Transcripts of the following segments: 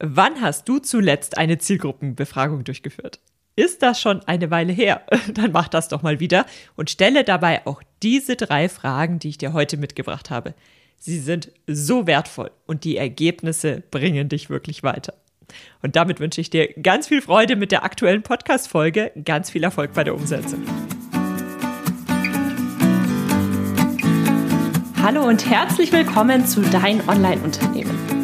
Wann hast du zuletzt eine Zielgruppenbefragung durchgeführt? Ist das schon eine Weile her? Dann mach das doch mal wieder und stelle dabei auch diese drei Fragen, die ich dir heute mitgebracht habe. Sie sind so wertvoll und die Ergebnisse bringen dich wirklich weiter. Und damit wünsche ich dir ganz viel Freude mit der aktuellen Podcast-Folge, ganz viel Erfolg bei der Umsetzung. Hallo und herzlich willkommen zu Dein Online-Unternehmen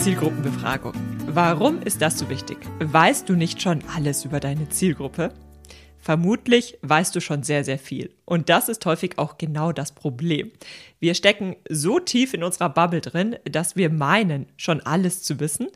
Zielgruppenbefragung. Warum ist das so wichtig? Weißt du nicht schon alles über deine Zielgruppe? Vermutlich weißt du schon sehr, sehr viel. Und das ist häufig auch genau das Problem. Wir stecken so tief in unserer Bubble drin, dass wir meinen, schon alles zu wissen.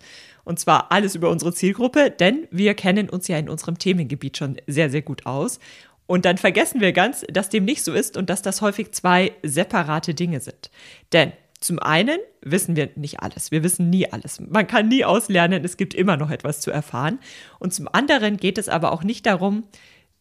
Und zwar alles über unsere Zielgruppe, denn wir kennen uns ja in unserem Themengebiet schon sehr, sehr gut aus. Und dann vergessen wir ganz, dass dem nicht so ist und dass das häufig zwei separate Dinge sind. Denn zum einen wissen wir nicht alles. Wir wissen nie alles. Man kann nie auslernen. Es gibt immer noch etwas zu erfahren. Und zum anderen geht es aber auch nicht darum,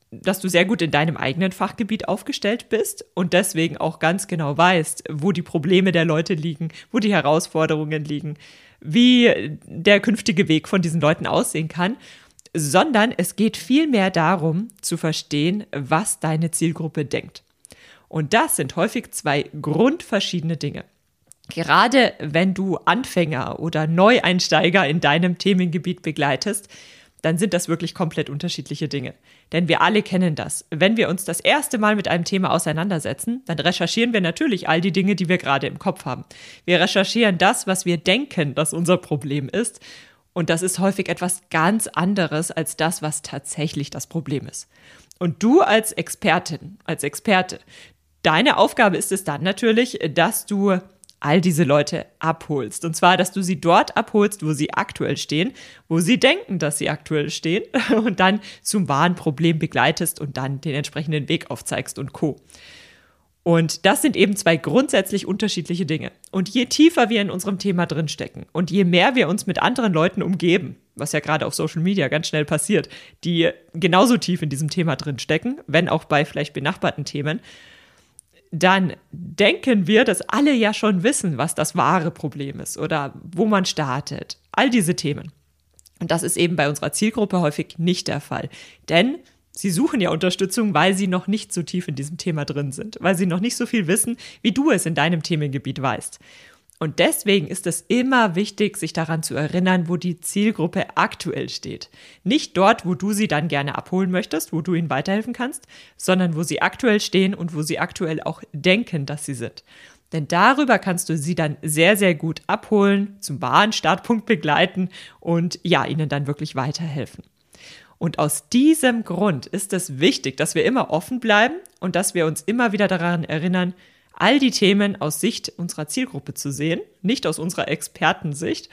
dass du sehr gut in deinem eigenen Fachgebiet aufgestellt bist und deswegen auch ganz genau weißt, wo die Probleme der Leute liegen, wo die Herausforderungen liegen, wie der künftige Weg von diesen Leuten aussehen kann, sondern es geht vielmehr darum zu verstehen, was deine Zielgruppe denkt. Und das sind häufig zwei grundverschiedene Dinge. Gerade wenn du Anfänger oder Neueinsteiger in deinem Themengebiet begleitest, dann sind das wirklich komplett unterschiedliche Dinge. Denn wir alle kennen das. Wenn wir uns das erste Mal mit einem Thema auseinandersetzen, dann recherchieren wir natürlich all die Dinge, die wir gerade im Kopf haben. Wir recherchieren das, was wir denken, dass unser Problem ist. Und das ist häufig etwas ganz anderes als das, was tatsächlich das Problem ist. Und du als Expertin, als Experte, deine Aufgabe ist es dann natürlich, dass du all diese Leute abholst. Und zwar, dass du sie dort abholst, wo sie aktuell stehen, wo sie denken, dass sie aktuell stehen und dann zum wahren Problem begleitest und dann den entsprechenden Weg aufzeigst und co. Und das sind eben zwei grundsätzlich unterschiedliche Dinge. Und je tiefer wir in unserem Thema drinstecken und je mehr wir uns mit anderen Leuten umgeben, was ja gerade auf Social Media ganz schnell passiert, die genauso tief in diesem Thema drinstecken, wenn auch bei vielleicht benachbarten Themen, dann denken wir, dass alle ja schon wissen, was das wahre Problem ist oder wo man startet. All diese Themen. Und das ist eben bei unserer Zielgruppe häufig nicht der Fall. Denn sie suchen ja Unterstützung, weil sie noch nicht so tief in diesem Thema drin sind, weil sie noch nicht so viel wissen, wie du es in deinem Themengebiet weißt. Und deswegen ist es immer wichtig, sich daran zu erinnern, wo die Zielgruppe aktuell steht. Nicht dort, wo du sie dann gerne abholen möchtest, wo du ihnen weiterhelfen kannst, sondern wo sie aktuell stehen und wo sie aktuell auch denken, dass sie sind. Denn darüber kannst du sie dann sehr, sehr gut abholen, zum wahren Startpunkt begleiten und ja, ihnen dann wirklich weiterhelfen. Und aus diesem Grund ist es wichtig, dass wir immer offen bleiben und dass wir uns immer wieder daran erinnern, all die Themen aus Sicht unserer Zielgruppe zu sehen, nicht aus unserer Expertensicht.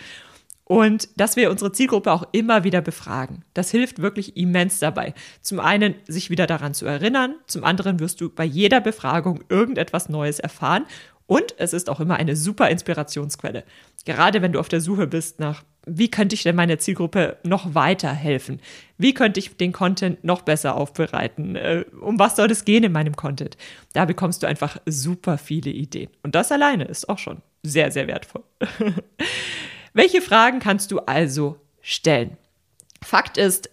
Und dass wir unsere Zielgruppe auch immer wieder befragen. Das hilft wirklich immens dabei. Zum einen, sich wieder daran zu erinnern. Zum anderen wirst du bei jeder Befragung irgendetwas Neues erfahren. Und es ist auch immer eine super Inspirationsquelle. Gerade wenn du auf der Suche bist nach wie könnte ich denn meiner Zielgruppe noch weiterhelfen? Wie könnte ich den Content noch besser aufbereiten? Äh, um was soll es gehen in meinem Content? Da bekommst du einfach super viele Ideen. Und das alleine ist auch schon sehr, sehr wertvoll. Welche Fragen kannst du also stellen? Fakt ist,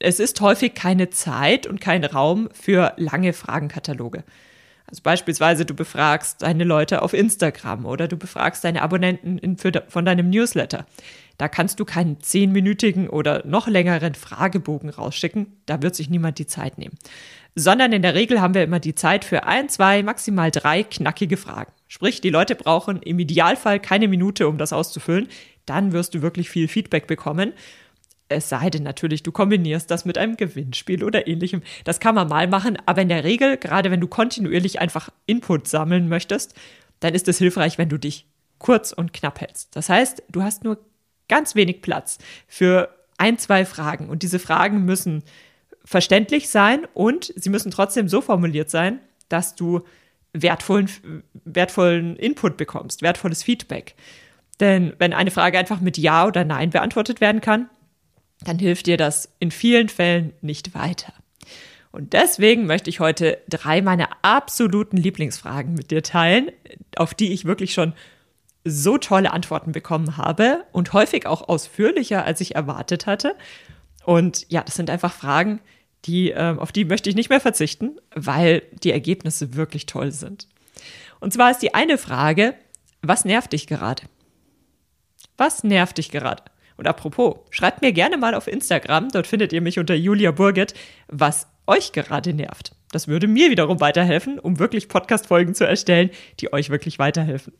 es ist häufig keine Zeit und kein Raum für lange Fragenkataloge. Also beispielsweise du befragst deine Leute auf Instagram oder du befragst deine Abonnenten in, für, von deinem Newsletter. Da kannst du keinen zehnminütigen oder noch längeren Fragebogen rausschicken. Da wird sich niemand die Zeit nehmen. Sondern in der Regel haben wir immer die Zeit für ein, zwei, maximal drei knackige Fragen. Sprich, die Leute brauchen im Idealfall keine Minute, um das auszufüllen. Dann wirst du wirklich viel Feedback bekommen. Es sei denn natürlich, du kombinierst das mit einem Gewinnspiel oder ähnlichem. Das kann man mal machen, aber in der Regel, gerade wenn du kontinuierlich einfach Input sammeln möchtest, dann ist es hilfreich, wenn du dich kurz und knapp hältst. Das heißt, du hast nur ganz wenig Platz für ein, zwei Fragen. Und diese Fragen müssen verständlich sein und sie müssen trotzdem so formuliert sein, dass du wertvollen, wertvollen Input bekommst, wertvolles Feedback. Denn wenn eine Frage einfach mit Ja oder Nein beantwortet werden kann, dann hilft dir das in vielen Fällen nicht weiter. Und deswegen möchte ich heute drei meiner absoluten Lieblingsfragen mit dir teilen, auf die ich wirklich schon so tolle Antworten bekommen habe und häufig auch ausführlicher, als ich erwartet hatte. Und ja, das sind einfach Fragen, die, äh, auf die möchte ich nicht mehr verzichten, weil die Ergebnisse wirklich toll sind. Und zwar ist die eine Frage, was nervt dich gerade? Was nervt dich gerade? Und apropos, schreibt mir gerne mal auf Instagram, dort findet ihr mich unter Julia Burget, was euch gerade nervt. Das würde mir wiederum weiterhelfen, um wirklich Podcast-Folgen zu erstellen, die euch wirklich weiterhelfen.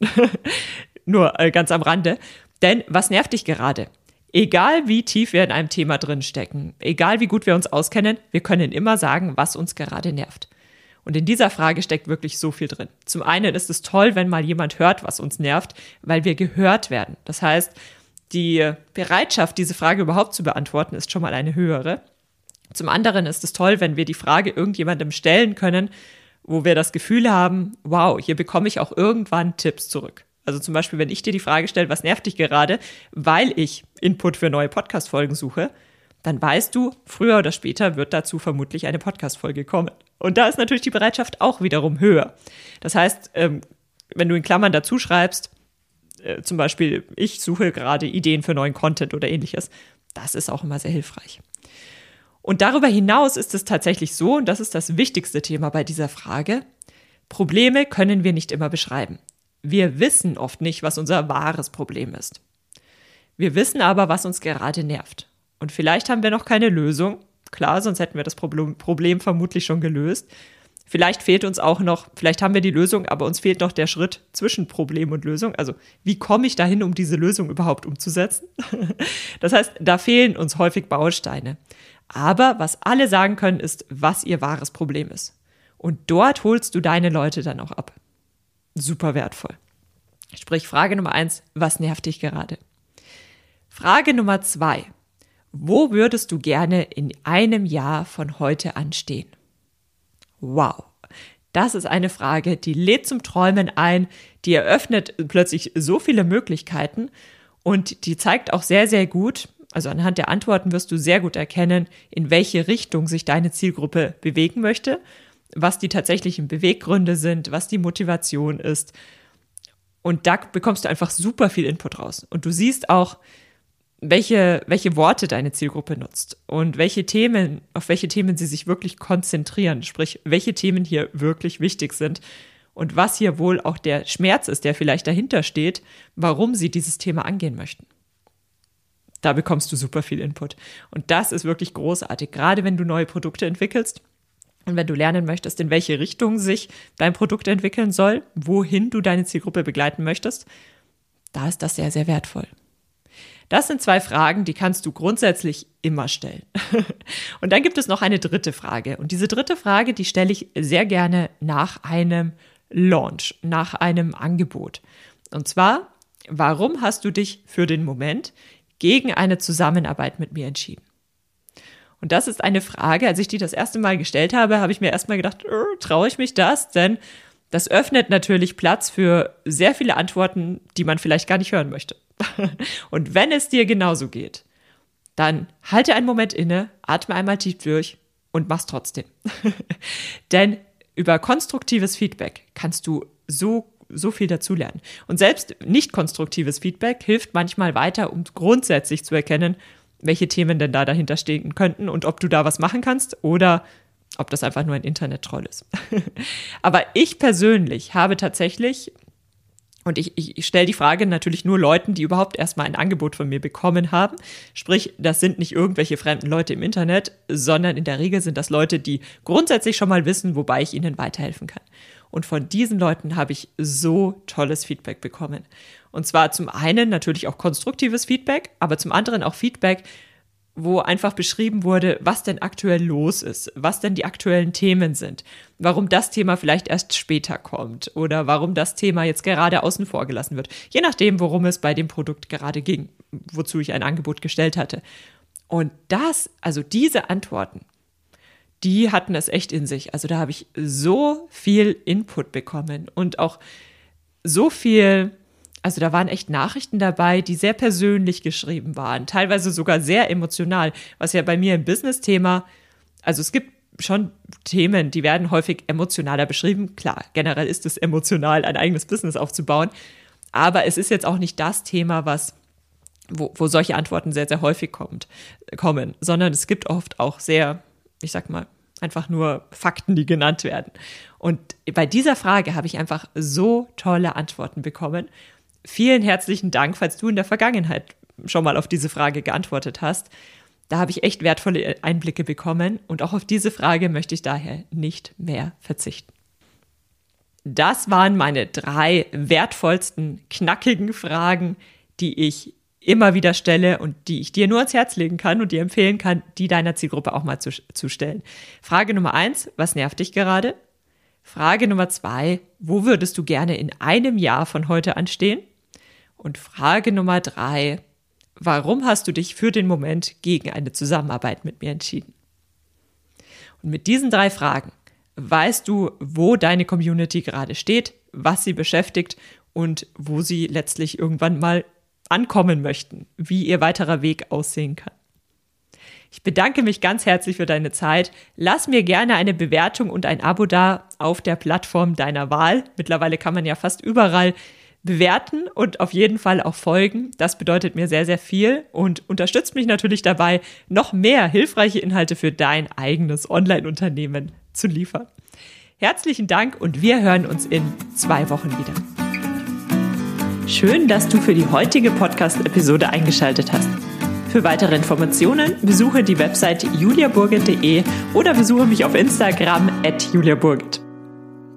Nur äh, ganz am Rande. Denn was nervt dich gerade? Egal wie tief wir in einem Thema drin stecken, egal wie gut wir uns auskennen, wir können immer sagen, was uns gerade nervt. Und in dieser Frage steckt wirklich so viel drin. Zum einen ist es toll, wenn mal jemand hört, was uns nervt, weil wir gehört werden. Das heißt, die Bereitschaft, diese Frage überhaupt zu beantworten, ist schon mal eine höhere. Zum anderen ist es toll, wenn wir die Frage irgendjemandem stellen können, wo wir das Gefühl haben, wow, hier bekomme ich auch irgendwann Tipps zurück. Also zum Beispiel, wenn ich dir die Frage stelle, was nervt dich gerade, weil ich Input für neue Podcast-Folgen suche, dann weißt du, früher oder später wird dazu vermutlich eine Podcast-Folge kommen. Und da ist natürlich die Bereitschaft auch wiederum höher. Das heißt, ähm, wenn du in Klammern dazu schreibst, äh, zum Beispiel, ich suche gerade Ideen für neuen Content oder ähnliches, das ist auch immer sehr hilfreich. Und darüber hinaus ist es tatsächlich so, und das ist das wichtigste Thema bei dieser Frage, Probleme können wir nicht immer beschreiben. Wir wissen oft nicht, was unser wahres Problem ist. Wir wissen aber, was uns gerade nervt. Und vielleicht haben wir noch keine Lösung. Klar, sonst hätten wir das Problem, Problem vermutlich schon gelöst. Vielleicht fehlt uns auch noch, vielleicht haben wir die Lösung, aber uns fehlt noch der Schritt zwischen Problem und Lösung. Also wie komme ich dahin, um diese Lösung überhaupt umzusetzen? Das heißt, da fehlen uns häufig Bausteine. Aber was alle sagen können, ist, was ihr wahres Problem ist. Und dort holst du deine Leute dann auch ab. Super wertvoll. Sprich, Frage Nummer eins, was nervt dich gerade? Frage Nummer zwei, wo würdest du gerne in einem Jahr von heute anstehen? Wow. Das ist eine Frage, die lädt zum Träumen ein, die eröffnet plötzlich so viele Möglichkeiten und die zeigt auch sehr, sehr gut, also anhand der Antworten wirst du sehr gut erkennen, in welche Richtung sich deine Zielgruppe bewegen möchte, was die tatsächlichen Beweggründe sind, was die Motivation ist. Und da bekommst du einfach super viel Input raus. Und du siehst auch, welche, welche Worte deine Zielgruppe nutzt und welche Themen, auf welche Themen sie sich wirklich konzentrieren, sprich, welche Themen hier wirklich wichtig sind und was hier wohl auch der Schmerz ist, der vielleicht dahinter steht, warum sie dieses Thema angehen möchten. Da bekommst du super viel Input. Und das ist wirklich großartig, gerade wenn du neue Produkte entwickelst und wenn du lernen möchtest, in welche Richtung sich dein Produkt entwickeln soll, wohin du deine Zielgruppe begleiten möchtest, da ist das sehr, sehr wertvoll. Das sind zwei Fragen, die kannst du grundsätzlich immer stellen. und dann gibt es noch eine dritte Frage. Und diese dritte Frage, die stelle ich sehr gerne nach einem Launch, nach einem Angebot. Und zwar, warum hast du dich für den Moment gegen eine Zusammenarbeit mit mir entschieden? Und das ist eine Frage, als ich die das erste Mal gestellt habe, habe ich mir erstmal gedacht, äh, traue ich mich das? Denn das öffnet natürlich Platz für sehr viele Antworten, die man vielleicht gar nicht hören möchte. Und wenn es dir genauso geht, dann halte einen Moment inne, atme einmal tief durch und mach's trotzdem. Denn über konstruktives Feedback kannst du so so viel dazulernen. Und selbst nicht konstruktives Feedback hilft manchmal weiter, um grundsätzlich zu erkennen, welche Themen denn da dahinter stehen könnten und ob du da was machen kannst oder ob das einfach nur ein Internet-Troll ist. Aber ich persönlich habe tatsächlich und ich, ich, ich stelle die Frage natürlich nur Leuten, die überhaupt erstmal ein Angebot von mir bekommen haben. Sprich, das sind nicht irgendwelche fremden Leute im Internet, sondern in der Regel sind das Leute, die grundsätzlich schon mal wissen, wobei ich ihnen weiterhelfen kann. Und von diesen Leuten habe ich so tolles Feedback bekommen. Und zwar zum einen natürlich auch konstruktives Feedback, aber zum anderen auch Feedback, wo einfach beschrieben wurde, was denn aktuell los ist, was denn die aktuellen Themen sind, warum das Thema vielleicht erst später kommt oder warum das Thema jetzt gerade außen vor gelassen wird, je nachdem, worum es bei dem Produkt gerade ging, wozu ich ein Angebot gestellt hatte. Und das, also diese Antworten, die hatten es echt in sich. Also da habe ich so viel Input bekommen und auch so viel also da waren echt Nachrichten dabei, die sehr persönlich geschrieben waren, teilweise sogar sehr emotional, was ja bei mir im Business-Thema, also es gibt schon Themen, die werden häufig emotionaler beschrieben. Klar, generell ist es emotional, ein eigenes Business aufzubauen, aber es ist jetzt auch nicht das Thema, was wo, wo solche Antworten sehr, sehr häufig kommt, kommen, sondern es gibt oft auch sehr, ich sag mal, einfach nur Fakten, die genannt werden. Und bei dieser Frage habe ich einfach so tolle Antworten bekommen vielen herzlichen Dank, falls du in der Vergangenheit schon mal auf diese Frage geantwortet hast. Da habe ich echt wertvolle Einblicke bekommen und auch auf diese Frage möchte ich daher nicht mehr verzichten. Das waren meine drei wertvollsten, knackigen Fragen, die ich immer wieder stelle und die ich dir nur ans Herz legen kann und dir empfehlen kann, die deiner Zielgruppe auch mal zu, zu stellen. Frage Nummer eins, was nervt dich gerade? Frage Nummer zwei, wo würdest du gerne in einem Jahr von heute anstehen? Und Frage Nummer drei, warum hast du dich für den Moment gegen eine Zusammenarbeit mit mir entschieden? Und mit diesen drei Fragen weißt du, wo deine Community gerade steht, was sie beschäftigt und wo sie letztlich irgendwann mal ankommen möchten, wie ihr weiterer Weg aussehen kann. Ich bedanke mich ganz herzlich für deine Zeit. Lass mir gerne eine Bewertung und ein Abo da auf der Plattform deiner Wahl. Mittlerweile kann man ja fast überall bewerten und auf jeden Fall auch folgen. Das bedeutet mir sehr, sehr viel und unterstützt mich natürlich dabei, noch mehr hilfreiche Inhalte für dein eigenes Online-Unternehmen zu liefern. Herzlichen Dank und wir hören uns in zwei Wochen wieder. Schön, dass du für die heutige Podcast-Episode eingeschaltet hast. Für weitere Informationen besuche die Website juliaburgit.de oder besuche mich auf Instagram at juliaburgit.